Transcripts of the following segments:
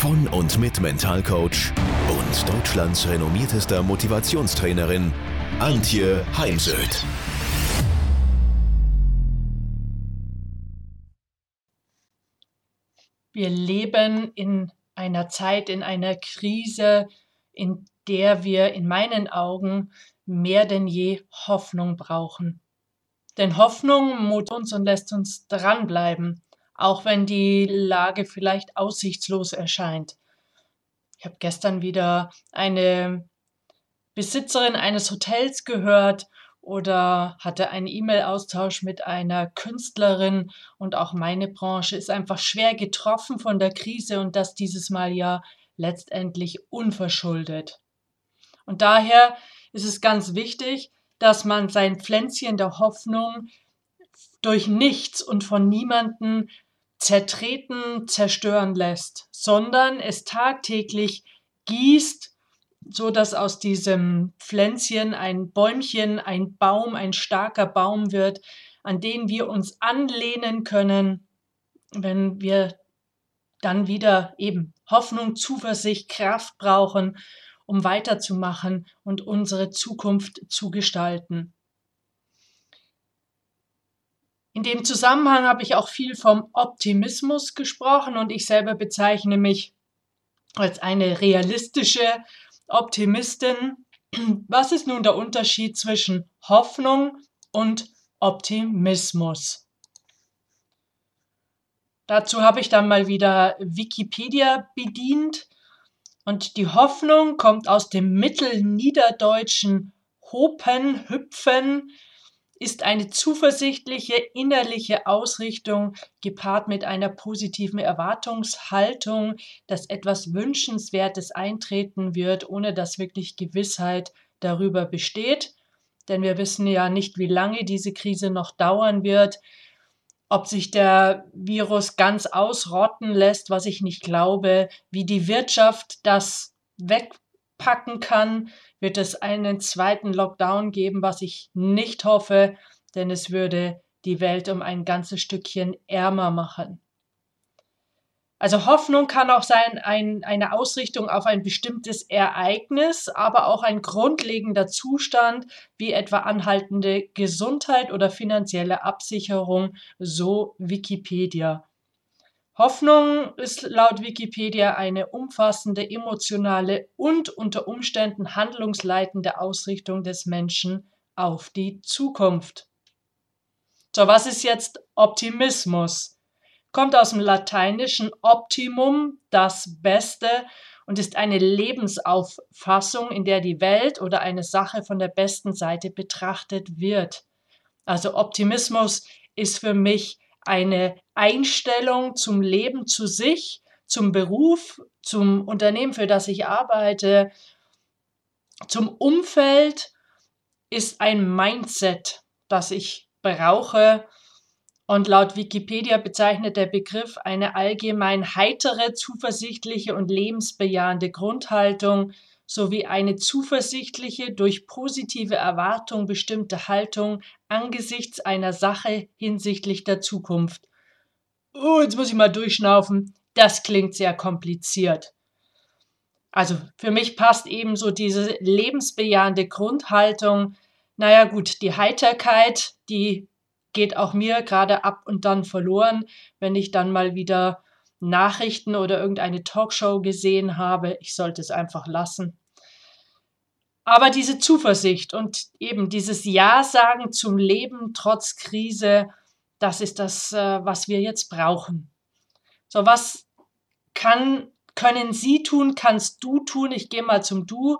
von und mit Mentalcoach und Deutschlands renommiertester Motivationstrainerin Antje Heimsöth. Wir leben in einer Zeit, in einer Krise, in der wir in meinen Augen mehr denn je Hoffnung brauchen. Denn Hoffnung mut uns und lässt uns dranbleiben, auch wenn die Lage vielleicht aussichtslos erscheint. Ich habe gestern wieder eine Besitzerin eines Hotels gehört oder hatte einen E-Mail-Austausch mit einer Künstlerin und auch meine Branche ist einfach schwer getroffen von der Krise und das dieses Mal ja letztendlich unverschuldet. Und daher ist es ganz wichtig, dass man sein Pflänzchen der Hoffnung durch nichts und von niemanden zertreten, zerstören lässt, sondern es tagtäglich gießt, so dass aus diesem Pflänzchen ein Bäumchen, ein Baum, ein starker Baum wird, an den wir uns anlehnen können, wenn wir dann wieder eben Hoffnung, Zuversicht, Kraft brauchen um weiterzumachen und unsere Zukunft zu gestalten. In dem Zusammenhang habe ich auch viel vom Optimismus gesprochen und ich selber bezeichne mich als eine realistische Optimistin. Was ist nun der Unterschied zwischen Hoffnung und Optimismus? Dazu habe ich dann mal wieder Wikipedia bedient und die Hoffnung kommt aus dem mittelniederdeutschen Hopen, Hüpfen, ist eine zuversichtliche innerliche Ausrichtung gepaart mit einer positiven Erwartungshaltung, dass etwas Wünschenswertes eintreten wird, ohne dass wirklich Gewissheit darüber besteht. Denn wir wissen ja nicht, wie lange diese Krise noch dauern wird. Ob sich der Virus ganz ausrotten lässt, was ich nicht glaube, wie die Wirtschaft das wegpacken kann, wird es einen zweiten Lockdown geben, was ich nicht hoffe, denn es würde die Welt um ein ganzes Stückchen ärmer machen. Also Hoffnung kann auch sein ein, eine Ausrichtung auf ein bestimmtes Ereignis, aber auch ein grundlegender Zustand wie etwa anhaltende Gesundheit oder finanzielle Absicherung, so Wikipedia. Hoffnung ist laut Wikipedia eine umfassende, emotionale und unter Umständen handlungsleitende Ausrichtung des Menschen auf die Zukunft. So, was ist jetzt Optimismus? kommt aus dem lateinischen Optimum, das Beste, und ist eine Lebensauffassung, in der die Welt oder eine Sache von der besten Seite betrachtet wird. Also Optimismus ist für mich eine Einstellung zum Leben, zu sich, zum Beruf, zum Unternehmen, für das ich arbeite, zum Umfeld, ist ein Mindset, das ich brauche, und laut Wikipedia bezeichnet der Begriff eine allgemein heitere, zuversichtliche und lebensbejahende Grundhaltung sowie eine zuversichtliche, durch positive Erwartung bestimmte Haltung angesichts einer Sache hinsichtlich der Zukunft. Oh, jetzt muss ich mal durchschnaufen. Das klingt sehr kompliziert. Also für mich passt eben so diese lebensbejahende Grundhaltung. Naja gut, die Heiterkeit, die geht auch mir gerade ab und dann verloren, wenn ich dann mal wieder Nachrichten oder irgendeine Talkshow gesehen habe. Ich sollte es einfach lassen. Aber diese Zuversicht und eben dieses Ja sagen zum Leben trotz Krise, das ist das, äh, was wir jetzt brauchen. So, was kann, können Sie tun, kannst du tun? Ich gehe mal zum Du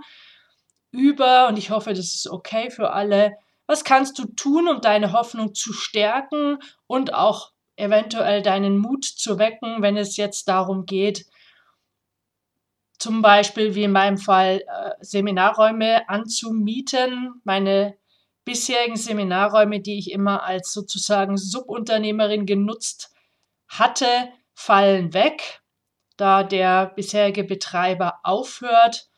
über und ich hoffe, das ist okay für alle was kannst du tun, um deine Hoffnung zu stärken und auch eventuell deinen Mut zu wecken, wenn es jetzt darum geht, zum Beispiel wie in meinem Fall äh, Seminarräume anzumieten. Meine bisherigen Seminarräume, die ich immer als sozusagen Subunternehmerin genutzt hatte, fallen weg, da der bisherige Betreiber aufhört.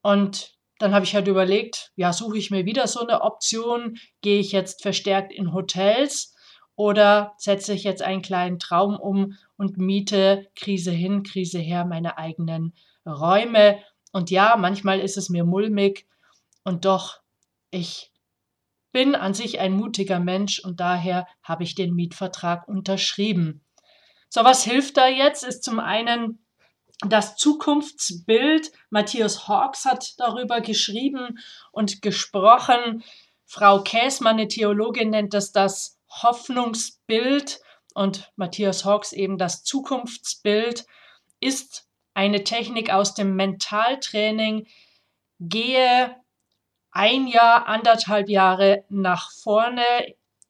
Und dann habe ich halt überlegt, ja, suche ich mir wieder so eine Option, gehe ich jetzt verstärkt in Hotels oder setze ich jetzt einen kleinen Traum um und miete Krise hin, Krise her meine eigenen Räume. Und ja, manchmal ist es mir mulmig und doch, ich bin an sich ein mutiger Mensch und daher habe ich den Mietvertrag unterschrieben. So, was hilft da jetzt? Ist zum einen das Zukunftsbild. Matthias Hawks hat darüber geschrieben und gesprochen. Frau Käsmann, eine Theologin, nennt das das Hoffnungsbild und Matthias Hawks eben das Zukunftsbild ist eine Technik aus dem Mentaltraining. Gehe ein Jahr, anderthalb Jahre nach vorne,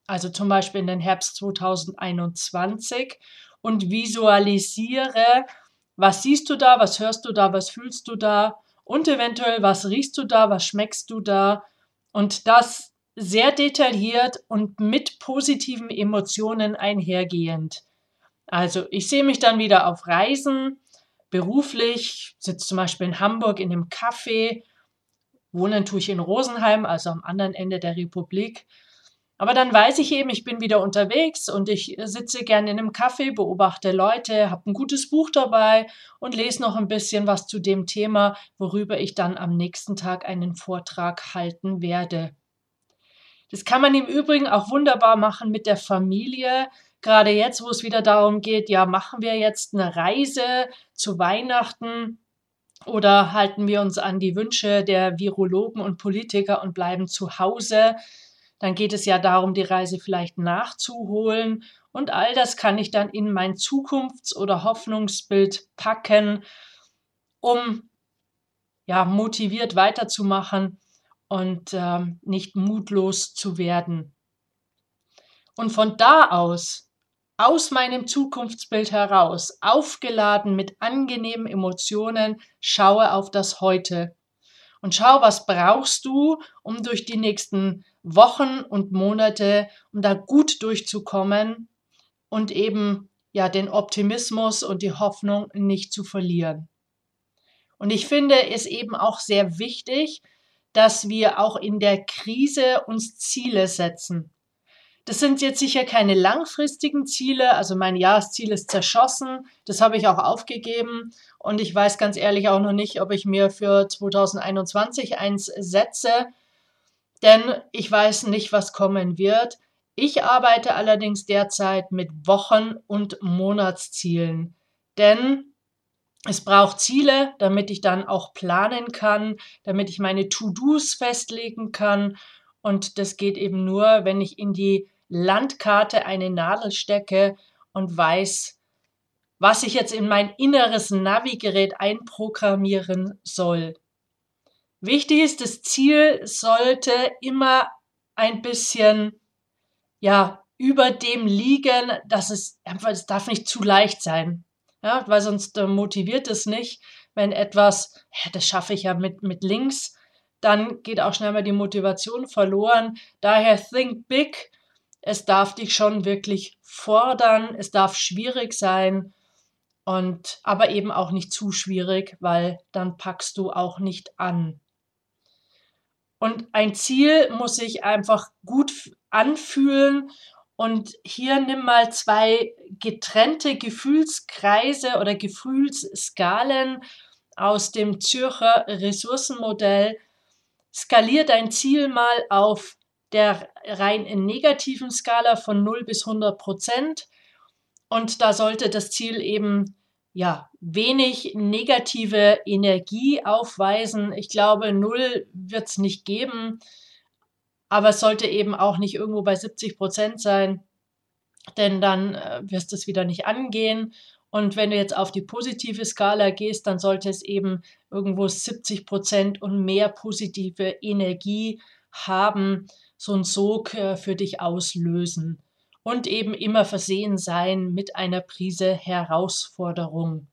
also zum Beispiel in den Herbst 2021 und visualisiere, was siehst du da, was hörst du da, was fühlst du da und eventuell, was riechst du da, was schmeckst du da und das sehr detailliert und mit positiven Emotionen einhergehend. Also ich sehe mich dann wieder auf Reisen, beruflich, sitze zum Beispiel in Hamburg in einem Café Wohnen tue ich in Rosenheim, also am anderen Ende der Republik. Aber dann weiß ich eben, ich bin wieder unterwegs und ich sitze gerne in einem Café, beobachte Leute, habe ein gutes Buch dabei und lese noch ein bisschen was zu dem Thema, worüber ich dann am nächsten Tag einen Vortrag halten werde. Das kann man im Übrigen auch wunderbar machen mit der Familie. Gerade jetzt, wo es wieder darum geht, ja, machen wir jetzt eine Reise zu Weihnachten oder halten wir uns an die Wünsche der Virologen und Politiker und bleiben zu Hause? Dann geht es ja darum, die Reise vielleicht nachzuholen. Und all das kann ich dann in mein Zukunfts- oder Hoffnungsbild packen, um ja, motiviert weiterzumachen und äh, nicht mutlos zu werden. Und von da aus aus meinem Zukunftsbild heraus, aufgeladen mit angenehmen Emotionen, schaue auf das Heute und schau, was brauchst du, um durch die nächsten Wochen und Monate, um da gut durchzukommen und eben ja den Optimismus und die Hoffnung nicht zu verlieren. Und ich finde es eben auch sehr wichtig, dass wir auch in der Krise uns Ziele setzen. Das sind jetzt sicher keine langfristigen Ziele. Also mein Jahresziel ist zerschossen. Das habe ich auch aufgegeben. Und ich weiß ganz ehrlich auch noch nicht, ob ich mir für 2021 eins setze. Denn ich weiß nicht, was kommen wird. Ich arbeite allerdings derzeit mit Wochen- und Monatszielen. Denn es braucht Ziele, damit ich dann auch planen kann, damit ich meine To-Dos festlegen kann. Und das geht eben nur, wenn ich in die Landkarte eine Nadel stecke und weiß, was ich jetzt in mein inneres Navigerät einprogrammieren soll. Wichtig ist, das Ziel sollte immer ein bisschen, ja, über dem liegen, dass es einfach, es darf nicht zu leicht sein. Ja, weil sonst äh, motiviert es nicht, wenn etwas, ja, das schaffe ich ja mit, mit links, dann geht auch schnell mal die Motivation verloren. Daher think big, es darf dich schon wirklich fordern, es darf schwierig sein und aber eben auch nicht zu schwierig, weil dann packst du auch nicht an. Und ein Ziel muss sich einfach gut anfühlen und hier nimm mal zwei getrennte Gefühlskreise oder Gefühlsskalen aus dem Zürcher Ressourcenmodell. Skalier dein Ziel mal auf der rein negativen Skala von 0 bis 100 Prozent. Und da sollte das Ziel eben ja wenig negative Energie aufweisen. Ich glaube, 0 wird es nicht geben, aber es sollte eben auch nicht irgendwo bei 70 Prozent sein, denn dann äh, wirst du es wieder nicht angehen. Und wenn du jetzt auf die positive Skala gehst, dann sollte es eben irgendwo 70 Prozent und mehr positive Energie haben so einen Sog äh, für dich auslösen und eben immer versehen sein mit einer Prise Herausforderung.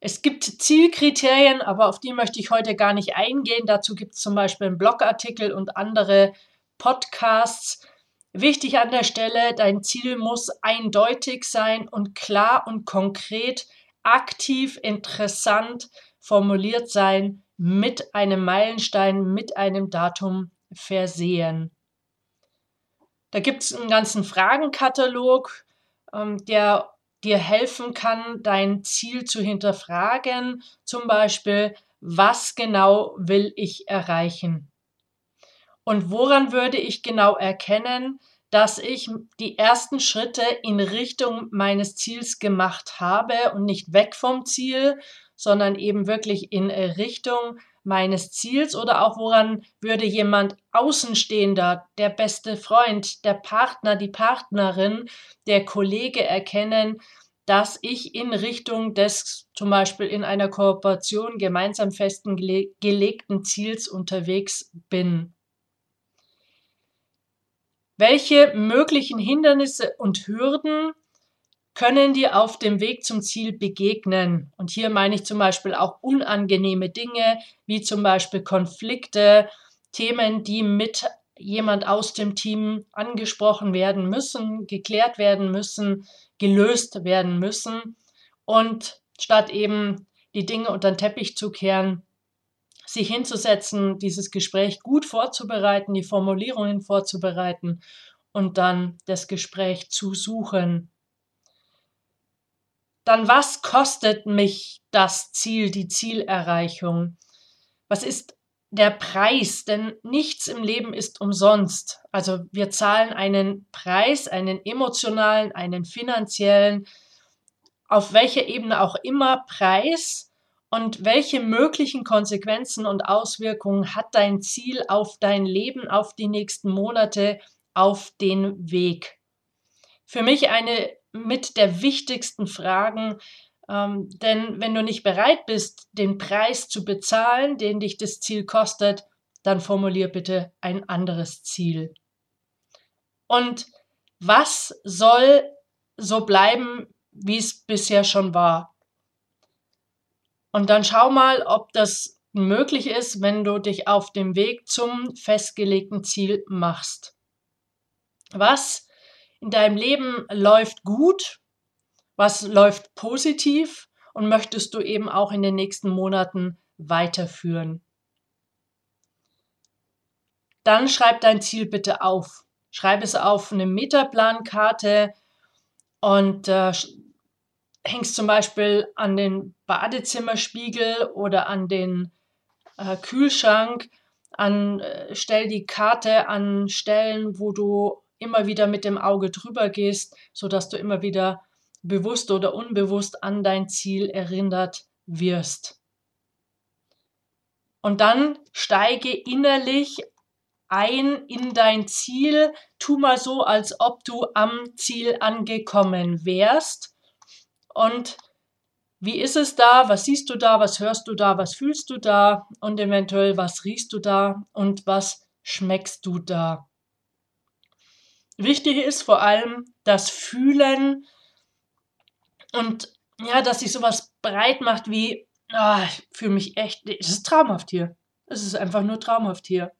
Es gibt Zielkriterien, aber auf die möchte ich heute gar nicht eingehen. Dazu gibt es zum Beispiel einen Blogartikel und andere Podcasts. Wichtig an der Stelle, dein Ziel muss eindeutig sein und klar und konkret, aktiv, interessant formuliert sein, mit einem Meilenstein, mit einem Datum versehen. Da gibt es einen ganzen Fragenkatalog, ähm, der dir helfen kann, dein Ziel zu hinterfragen. Zum Beispiel, was genau will ich erreichen? Und woran würde ich genau erkennen, dass ich die ersten Schritte in Richtung meines Ziels gemacht habe und nicht weg vom Ziel, sondern eben wirklich in Richtung meines Ziels oder auch woran würde jemand Außenstehender, der beste Freund, der Partner, die Partnerin, der Kollege erkennen, dass ich in Richtung des zum Beispiel in einer Kooperation gemeinsam festgelegten Ziels unterwegs bin. Welche möglichen Hindernisse und Hürden können dir auf dem Weg zum Ziel begegnen. Und hier meine ich zum Beispiel auch unangenehme Dinge, wie zum Beispiel Konflikte, Themen, die mit jemand aus dem Team angesprochen werden müssen, geklärt werden müssen, gelöst werden müssen. Und statt eben die Dinge unter den Teppich zu kehren, sich hinzusetzen, dieses Gespräch gut vorzubereiten, die Formulierungen vorzubereiten und dann das Gespräch zu suchen dann was kostet mich das Ziel, die Zielerreichung? Was ist der Preis? Denn nichts im Leben ist umsonst. Also wir zahlen einen Preis, einen emotionalen, einen finanziellen, auf welcher Ebene auch immer Preis und welche möglichen Konsequenzen und Auswirkungen hat dein Ziel auf dein Leben, auf die nächsten Monate, auf den Weg. Für mich eine mit der wichtigsten Fragen. Ähm, denn wenn du nicht bereit bist, den Preis zu bezahlen, den dich das Ziel kostet, dann formulier bitte ein anderes Ziel. Und was soll so bleiben, wie es bisher schon war? Und dann schau mal, ob das möglich ist, wenn du dich auf dem Weg zum festgelegten Ziel machst. Was in deinem Leben läuft gut, was läuft positiv und möchtest du eben auch in den nächsten Monaten weiterführen. Dann schreib dein Ziel bitte auf. Schreib es auf eine Metaplankarte und äh, hängst zum Beispiel an den Badezimmerspiegel oder an den äh, Kühlschrank. An, äh, stell die Karte an Stellen, wo du immer wieder mit dem Auge drüber gehst, sodass du immer wieder bewusst oder unbewusst an dein Ziel erinnert wirst. Und dann steige innerlich ein in dein Ziel, tu mal so, als ob du am Ziel angekommen wärst. Und wie ist es da? Was siehst du da? Was hörst du da? Was fühlst du da? Und eventuell, was riechst du da? Und was schmeckst du da? Wichtig ist vor allem das Fühlen und ja, dass sich sowas breit macht wie, ah, ich fühle mich echt, es ist traumhaft hier. Es ist einfach nur traumhaft hier.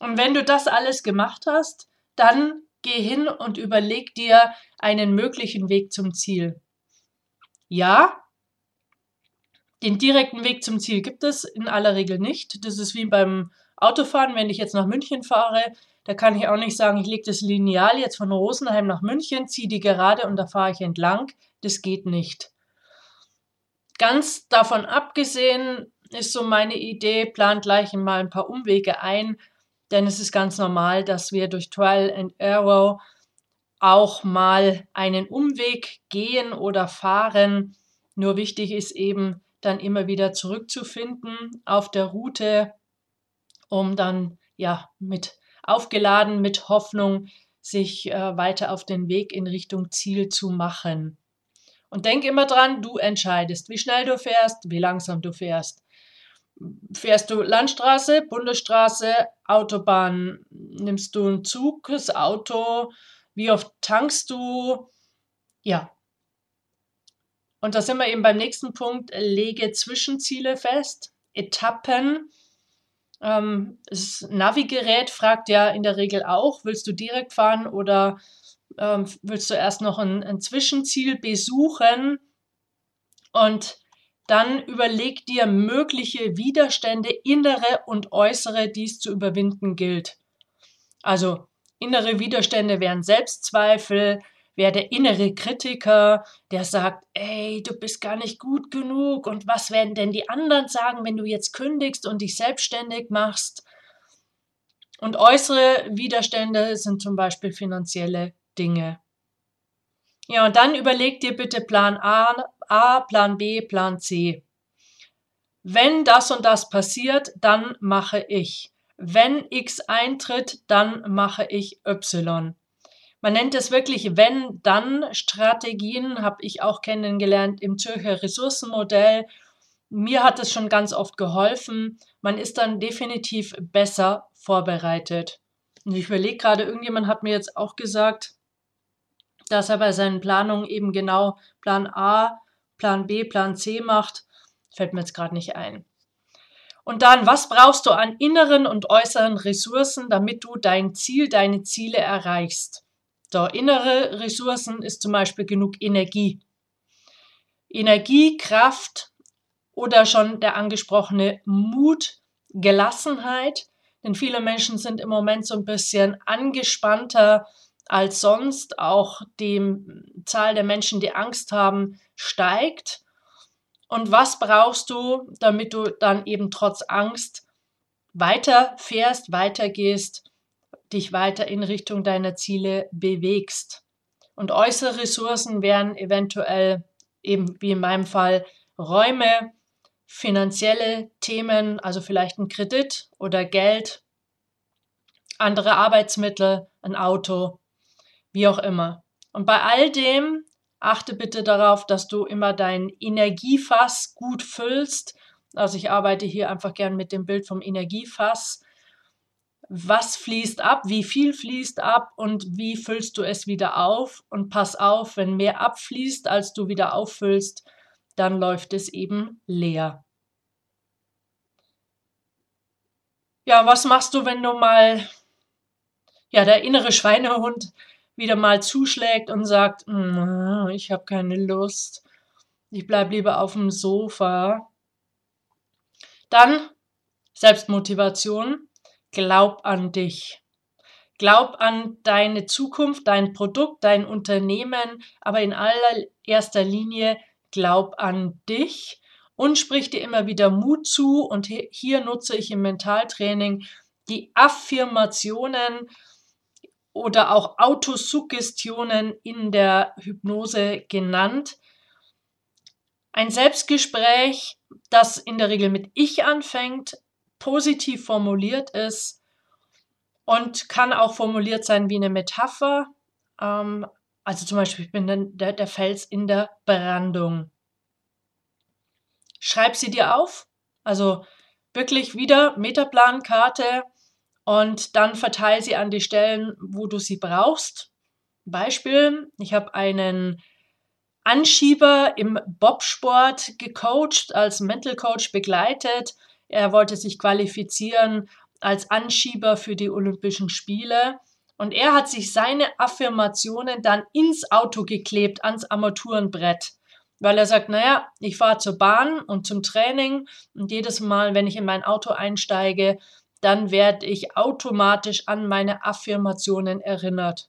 Und wenn du das alles gemacht hast, dann geh hin und überleg dir einen möglichen Weg zum Ziel. Ja, den direkten Weg zum Ziel gibt es in aller Regel nicht. Das ist wie beim Autofahren, wenn ich jetzt nach München fahre, da kann ich auch nicht sagen, ich lege das Lineal jetzt von Rosenheim nach München, ziehe die gerade und da fahre ich entlang. Das geht nicht. Ganz davon abgesehen ist so meine Idee, plant gleich mal ein paar Umwege ein, denn es ist ganz normal, dass wir durch Trial and Error auch mal einen Umweg gehen oder fahren. Nur wichtig ist eben dann immer wieder zurückzufinden auf der Route, um dann ja mit aufgeladen mit Hoffnung, sich äh, weiter auf den Weg in Richtung Ziel zu machen. Und denk immer dran, du entscheidest, wie schnell du fährst, wie langsam du fährst. Fährst du Landstraße, Bundesstraße, Autobahn, nimmst du einen Zug, das Auto, wie oft tankst du? Ja. Und da sind wir eben beim nächsten Punkt, lege Zwischenziele fest, Etappen. Ähm, das Navigerät fragt ja in der Regel auch, willst du direkt fahren oder ähm, willst du erst noch ein, ein Zwischenziel besuchen? Und dann überleg dir mögliche Widerstände, innere und äußere, die es zu überwinden gilt. Also innere Widerstände wären Selbstzweifel, wäre der innere Kritiker, der sagt, ey, du bist gar nicht gut genug und was werden denn die anderen sagen, wenn du jetzt kündigst und dich selbstständig machst? Und äußere Widerstände sind zum Beispiel finanzielle Dinge. Ja, und dann überleg dir bitte Plan A, A, Plan B, Plan C. Wenn das und das passiert, dann mache ich. Wenn X eintritt, dann mache ich Y. Man nennt es wirklich Wenn-Dann-Strategien, habe ich auch kennengelernt im Zürcher Ressourcenmodell. Mir hat es schon ganz oft geholfen. Man ist dann definitiv besser vorbereitet. Und ich überlege gerade, irgendjemand hat mir jetzt auch gesagt, dass er bei seinen Planungen eben genau Plan A, Plan B, Plan C macht. Fällt mir jetzt gerade nicht ein. Und dann, was brauchst du an inneren und äußeren Ressourcen, damit du dein Ziel, deine Ziele erreichst? So, innere Ressourcen ist zum Beispiel genug Energie. Energie, Kraft oder schon der angesprochene Mut, Gelassenheit. Denn viele Menschen sind im Moment so ein bisschen angespannter, als sonst. Auch die Zahl der Menschen, die Angst haben, steigt. Und was brauchst du, damit du dann eben trotz Angst weiterfährst, weitergehst, dich weiter in Richtung deiner Ziele bewegst? Und äußere Ressourcen wären eventuell eben wie in meinem Fall Räume, finanzielle Themen, also vielleicht ein Kredit oder Geld, andere Arbeitsmittel, ein Auto, wie auch immer. Und bei all dem achte bitte darauf, dass du immer dein Energiefass gut füllst. Also ich arbeite hier einfach gern mit dem Bild vom Energiefass. Was fließt ab, wie viel fließt ab und wie füllst du es wieder auf? Und pass auf, wenn mehr abfließt, als du wieder auffüllst, dann läuft es eben leer. Ja, was machst du, wenn du mal, ja, der innere Schweinehund wieder mal zuschlägt und sagt, mm, ich habe keine Lust, ich bleibe lieber auf dem Sofa. Dann Selbstmotivation, glaub an dich. Glaub an deine Zukunft, dein Produkt, dein Unternehmen, aber in allererster Linie glaub an dich und sprich dir immer wieder Mut zu. Und hier nutze ich im Mentaltraining die Affirmationen, oder auch Autosuggestionen in der Hypnose genannt. Ein Selbstgespräch, das in der Regel mit Ich anfängt, positiv formuliert ist und kann auch formuliert sein wie eine Metapher. Ähm, also zum Beispiel, ich bin der, der Fels in der Brandung. Schreib sie dir auf. Also wirklich wieder Metaplankarte und dann verteile sie an die Stellen, wo du sie brauchst. Beispiel, ich habe einen Anschieber im Bobsport gecoacht, als Mental Coach begleitet. Er wollte sich qualifizieren als Anschieber für die Olympischen Spiele. Und er hat sich seine Affirmationen dann ins Auto geklebt, ans Armaturenbrett. Weil er sagt, naja, ich fahre zur Bahn und zum Training und jedes Mal, wenn ich in mein Auto einsteige, dann werde ich automatisch an meine Affirmationen erinnert.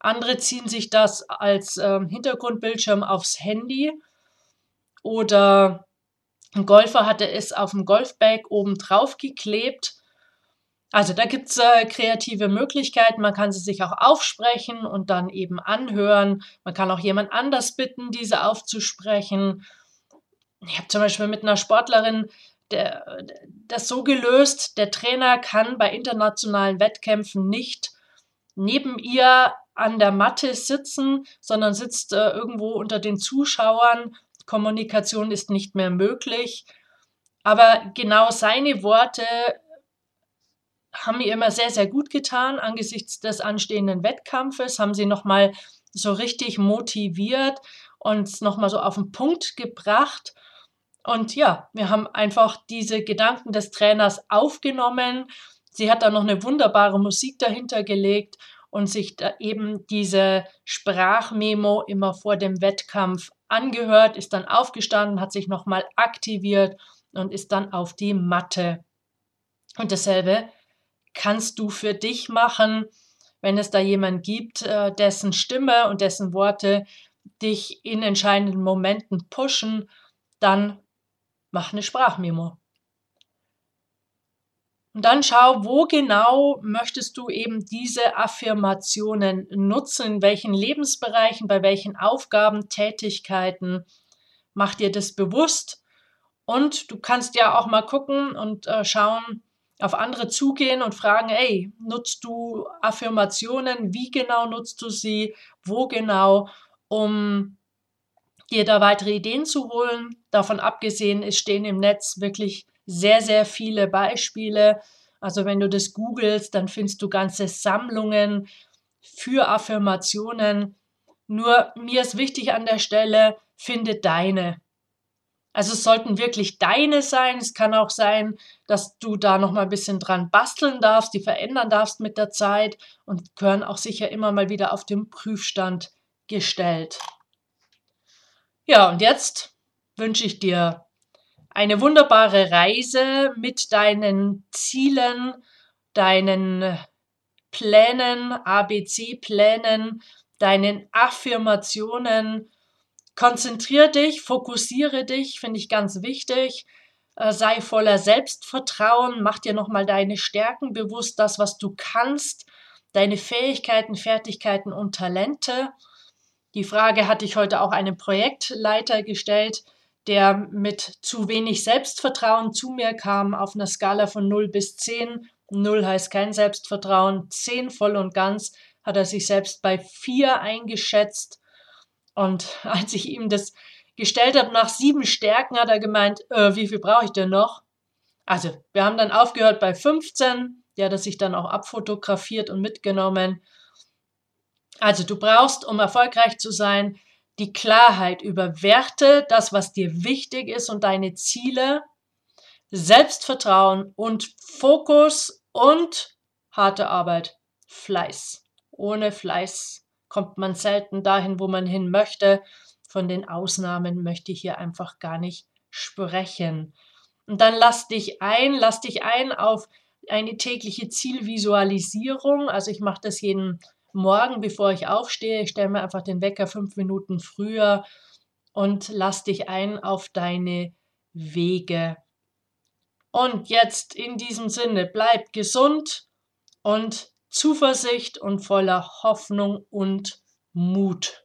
Andere ziehen sich das als äh, Hintergrundbildschirm aufs Handy oder ein Golfer hatte es auf dem Golfbag oben drauf geklebt. Also da gibt es äh, kreative Möglichkeiten. Man kann sie sich auch aufsprechen und dann eben anhören. Man kann auch jemand anders bitten, diese aufzusprechen. Ich habe zum Beispiel mit einer Sportlerin der, das so gelöst, der Trainer kann bei internationalen Wettkämpfen nicht neben ihr an der Matte sitzen, sondern sitzt äh, irgendwo unter den Zuschauern. Kommunikation ist nicht mehr möglich. Aber genau seine Worte haben mir immer sehr, sehr gut getan angesichts des anstehenden Wettkampfes, haben sie nochmal so richtig motiviert uns nochmal so auf den Punkt gebracht. Und ja, wir haben einfach diese Gedanken des Trainers aufgenommen. Sie hat da noch eine wunderbare Musik dahinter gelegt und sich eben diese Sprachmemo immer vor dem Wettkampf angehört, ist dann aufgestanden, hat sich nochmal aktiviert und ist dann auf die Matte. Und dasselbe kannst du für dich machen, wenn es da jemand gibt, äh, dessen Stimme und dessen Worte dich in entscheidenden Momenten pushen, dann mach eine Sprachmemo. Und dann schau, wo genau möchtest du eben diese Affirmationen nutzen, in welchen Lebensbereichen, bei welchen Aufgaben, Tätigkeiten. Mach dir das bewusst und du kannst ja auch mal gucken und äh, schauen, auf andere zugehen und fragen, ey, nutzt du Affirmationen? Wie genau nutzt du sie? Wo genau? Um dir da weitere Ideen zu holen. Davon abgesehen, es stehen im Netz wirklich sehr, sehr viele Beispiele. Also wenn du das googelst, dann findest du ganze Sammlungen für Affirmationen. Nur mir ist wichtig an der Stelle, finde deine. Also es sollten wirklich deine sein. Es kann auch sein, dass du da noch mal ein bisschen dran basteln darfst, die verändern darfst mit der Zeit und gehören auch sicher immer mal wieder auf den Prüfstand gestellt. Ja, und jetzt wünsche ich dir eine wunderbare Reise mit deinen Zielen, deinen Plänen, ABC-Plänen, deinen Affirmationen. Konzentriere dich, fokussiere dich, finde ich ganz wichtig. Äh, sei voller Selbstvertrauen, mach dir nochmal deine Stärken bewusst, das, was du kannst, deine Fähigkeiten, Fertigkeiten und Talente. Die Frage hatte ich heute auch einem Projektleiter gestellt der mit zu wenig Selbstvertrauen zu mir kam, auf einer Skala von 0 bis 10. 0 heißt kein Selbstvertrauen, 10 voll und ganz hat er sich selbst bei 4 eingeschätzt. Und als ich ihm das gestellt habe, nach sieben Stärken, hat er gemeint, äh, wie viel brauche ich denn noch? Also, wir haben dann aufgehört bei 15. Der hat er sich dann auch abfotografiert und mitgenommen. Also, du brauchst, um erfolgreich zu sein, die Klarheit über Werte, das, was dir wichtig ist und deine Ziele, Selbstvertrauen und Fokus und harte Arbeit, Fleiß. Ohne Fleiß kommt man selten dahin, wo man hin möchte. Von den Ausnahmen möchte ich hier einfach gar nicht sprechen. Und dann lass dich ein, lass dich ein auf eine tägliche Zielvisualisierung. Also ich mache das jeden morgen, bevor ich aufstehe, ich stelle mir einfach den Wecker fünf Minuten früher und lass dich ein auf deine Wege. Und jetzt in diesem Sinne, bleib gesund und Zuversicht und voller Hoffnung und Mut.